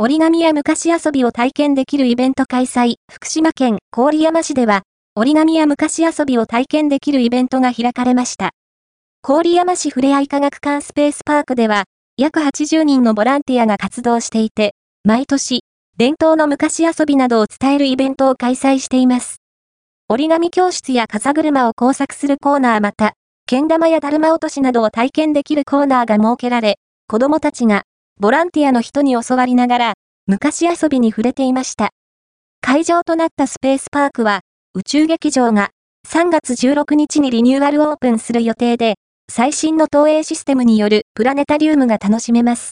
折り紙や昔遊びを体験できるイベント開催、福島県郡山市では、折り紙や昔遊びを体験できるイベントが開かれました。郡山市ふれあい科学館スペースパークでは、約80人のボランティアが活動していて、毎年、伝統の昔遊びなどを伝えるイベントを開催しています。折り紙教室や風車を工作するコーナーまた、けん玉やだるま落としなどを体験できるコーナーが設けられ、子供たちが、ボランティアの人に教わりながら、昔遊びに触れていました。会場となったスペースパークは、宇宙劇場が3月16日にリニューアルオープンする予定で、最新の投影システムによるプラネタリウムが楽しめます。